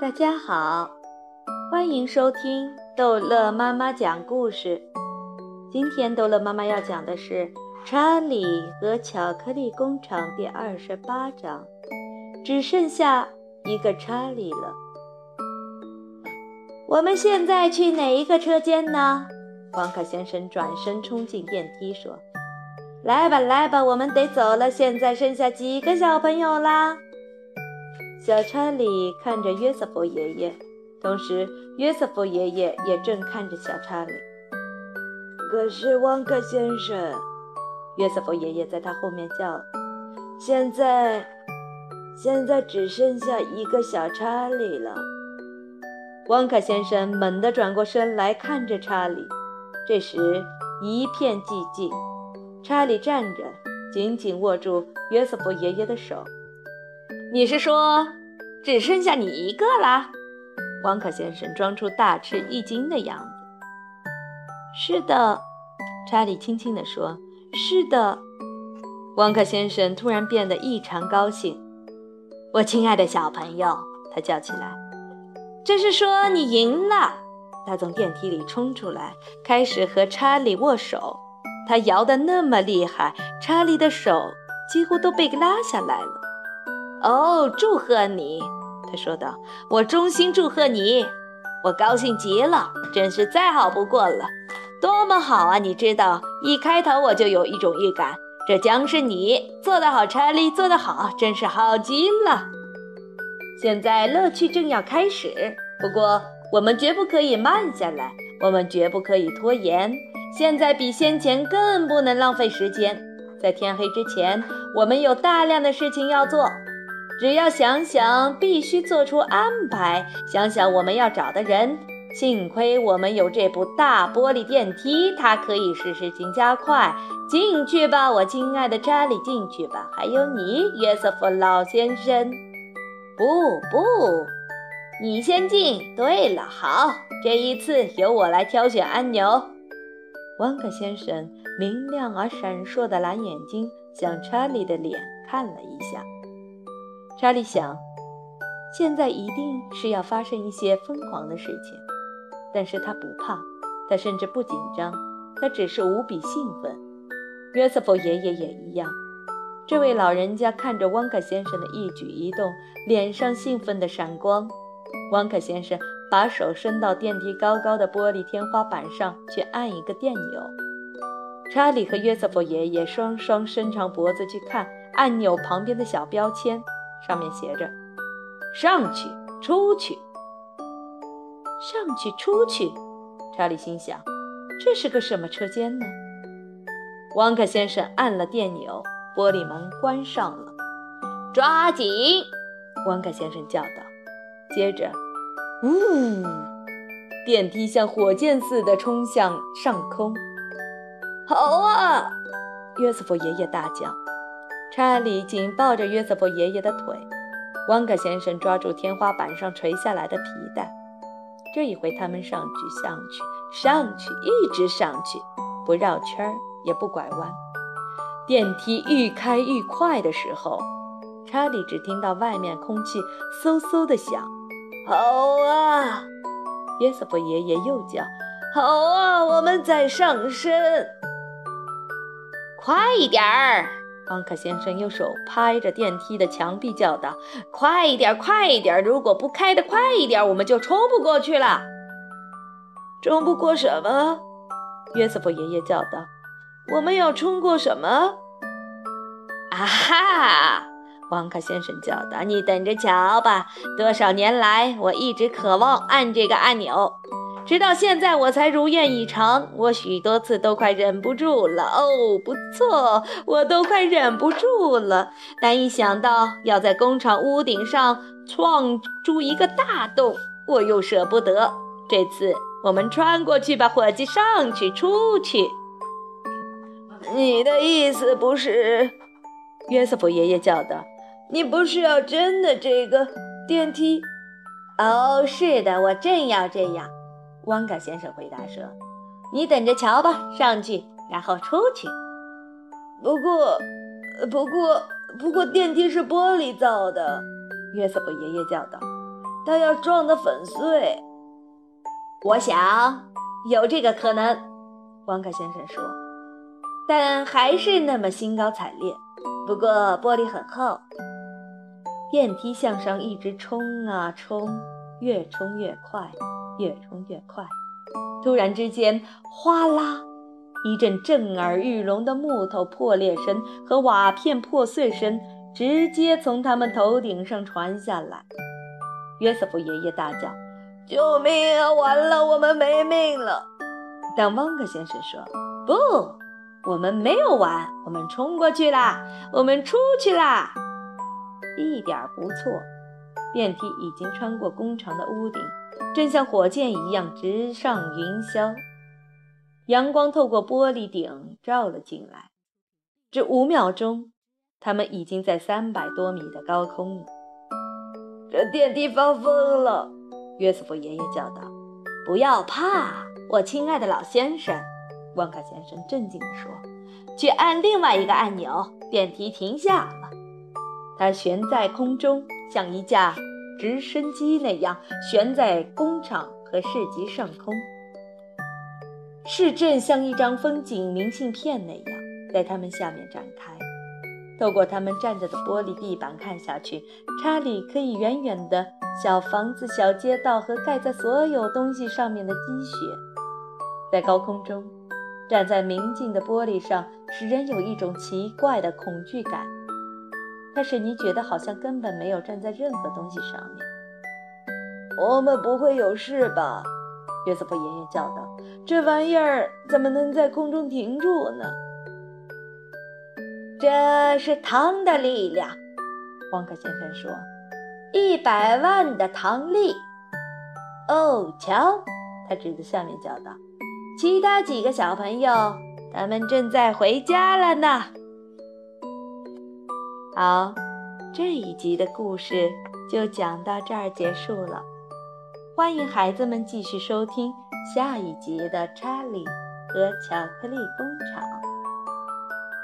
大家好，欢迎收听逗乐妈妈讲故事。今天逗乐妈妈要讲的是《查理和巧克力工厂》第二十八章，只剩下一个查理了。我们现在去哪一个车间呢？黄卡先生转身冲进电梯说：“来吧，来吧，我们得走了。现在剩下几个小朋友啦？”小查理看着约瑟夫爷爷，同时约瑟夫爷爷也正看着小查理。可是汪克先生，约瑟夫爷爷在他后面叫：“现在，现在只剩下一个小查理了。”汪克先生猛地转过身来看着查理，这时一片寂静。查理站着，紧紧握住约瑟夫爷爷的手。“你是说，只剩下你一个啦？”汪克先生装出大吃一惊的样子。“是的。”查理轻轻地说，“是的。”汪克先生突然变得异常高兴。“我亲爱的小朋友！”他叫起来。这是说你赢了。他从电梯里冲出来，开始和查理握手。他摇得那么厉害，查理的手几乎都被拉下来了。哦，祝贺你！他说道：“我衷心祝贺你，我高兴极了，真是再好不过了。多么好啊！你知道，一开头我就有一种预感，这将是你做得好，查理做得好，真是好极了。”现在乐趣正要开始，不过我们绝不可以慢下来，我们绝不可以拖延。现在比先前更不能浪费时间，在天黑之前，我们有大量的事情要做。只要想想，必须做出安排。想想我们要找的人。幸亏我们有这部大玻璃电梯，它可以使事情加快。进去吧，我亲爱的查理，进去吧。还有你，约瑟夫老先生。不不，你先进。对了，好，这一次由我来挑选按钮。汪克先生明亮而闪烁的蓝眼睛向查理的脸看了一下。查理想，现在一定是要发生一些疯狂的事情，但是他不怕，他甚至不紧张，他只是无比兴奋。约瑟夫爷爷也一样。这位老人家看着汪克先生的一举一动，脸上兴奋的闪光。汪克先生把手伸到电梯高高的玻璃天花板上去按一个电钮。查理和约瑟夫爷爷双双伸长脖子去看按钮旁边的小标签，上面写着“上去，出去，上去，出去”。查理心想：这是个什么车间呢？汪克先生按了电钮。玻璃门关上了，抓紧！汪克先生叫道。接着，呜，电梯像火箭似的冲向上空。好啊！约瑟夫爷爷大叫。查理紧抱着约瑟夫爷爷的腿。汪克先生抓住天花板上垂下来的皮带。这一回，他们上去，上去，上去，一直上去，不绕圈儿，也不拐弯。电梯愈开愈快的时候，查理只听到外面空气嗖嗖的响。好啊！约瑟夫爷爷又叫：“好啊！我们在上升。”快一点儿！邦克先生用手拍着电梯的墙壁叫道：“快一点，快一点！如果不开得快一点，我们就冲不过去了。”冲不过什么？约瑟夫爷爷叫道。我们要冲过什么？啊哈！汪克先生叫道：“你等着瞧吧！多少年来，我一直渴望按这个按钮，直到现在我才如愿以偿。我许多次都快忍不住了。哦，不错，我都快忍不住了。但一想到要在工厂屋顶上创出一个大洞，我又舍不得。这次我们穿过去吧，伙计！上去，出去。”你的意思不是？约瑟夫爷爷叫道：“你不是要真的这个电梯？”“哦，是的，我正要这样。”汪嘎先生回答说：“你等着瞧吧，上去，然后出去。”“不过，不过，不过，电梯是玻璃造的。”约瑟夫爷爷叫道。“它要撞得粉碎。我想有这个可能，汪嘎先生说，但还是那么兴高采烈。不过玻璃很厚，电梯向上一直冲啊冲，越冲越快，越冲越快。突然之间，哗啦！一阵震耳欲聋的木头破裂声和瓦片破碎声直接从他们头顶上传下来。约瑟夫爷爷大叫：“救命啊！完了，我们没命了！”但汪克先生说：“不，我们没有完，我们冲过去啦，我们出去啦，一点不错。电梯已经穿过工厂的屋顶，正像火箭一样直上云霄。”阳光透过玻璃顶照了进来，只五秒钟，他们已经在三百多米的高空了。这电梯发疯了，约瑟夫爷爷叫道：“不要怕，我亲爱的老先生。”旺卡先生镇静地说：“去按另外一个按钮，电梯停下了。它悬在空中，像一架直升机那样悬在工厂和市集上空。”市镇像一张风景明信片那样在他们下面展开。透过他们站着的玻璃地板看下去，查理可以远远的小房子、小街道和盖在所有东西上面的积雪。在高空中，站在明净的玻璃上，使人有一种奇怪的恐惧感。但是你觉得好像根本没有站在任何东西上面。我们不会有事吧？约瑟夫爷爷叫道：“这玩意儿怎么能在空中停住呢？”这是糖的力量，汪克先生说：“一百万的糖力。”哦，瞧，他指着下面叫道：“其他几个小朋友，他们正在回家了呢。”好，这一集的故事就讲到这儿结束了。欢迎孩子们继续收听下一集的《查理和巧克力工厂》。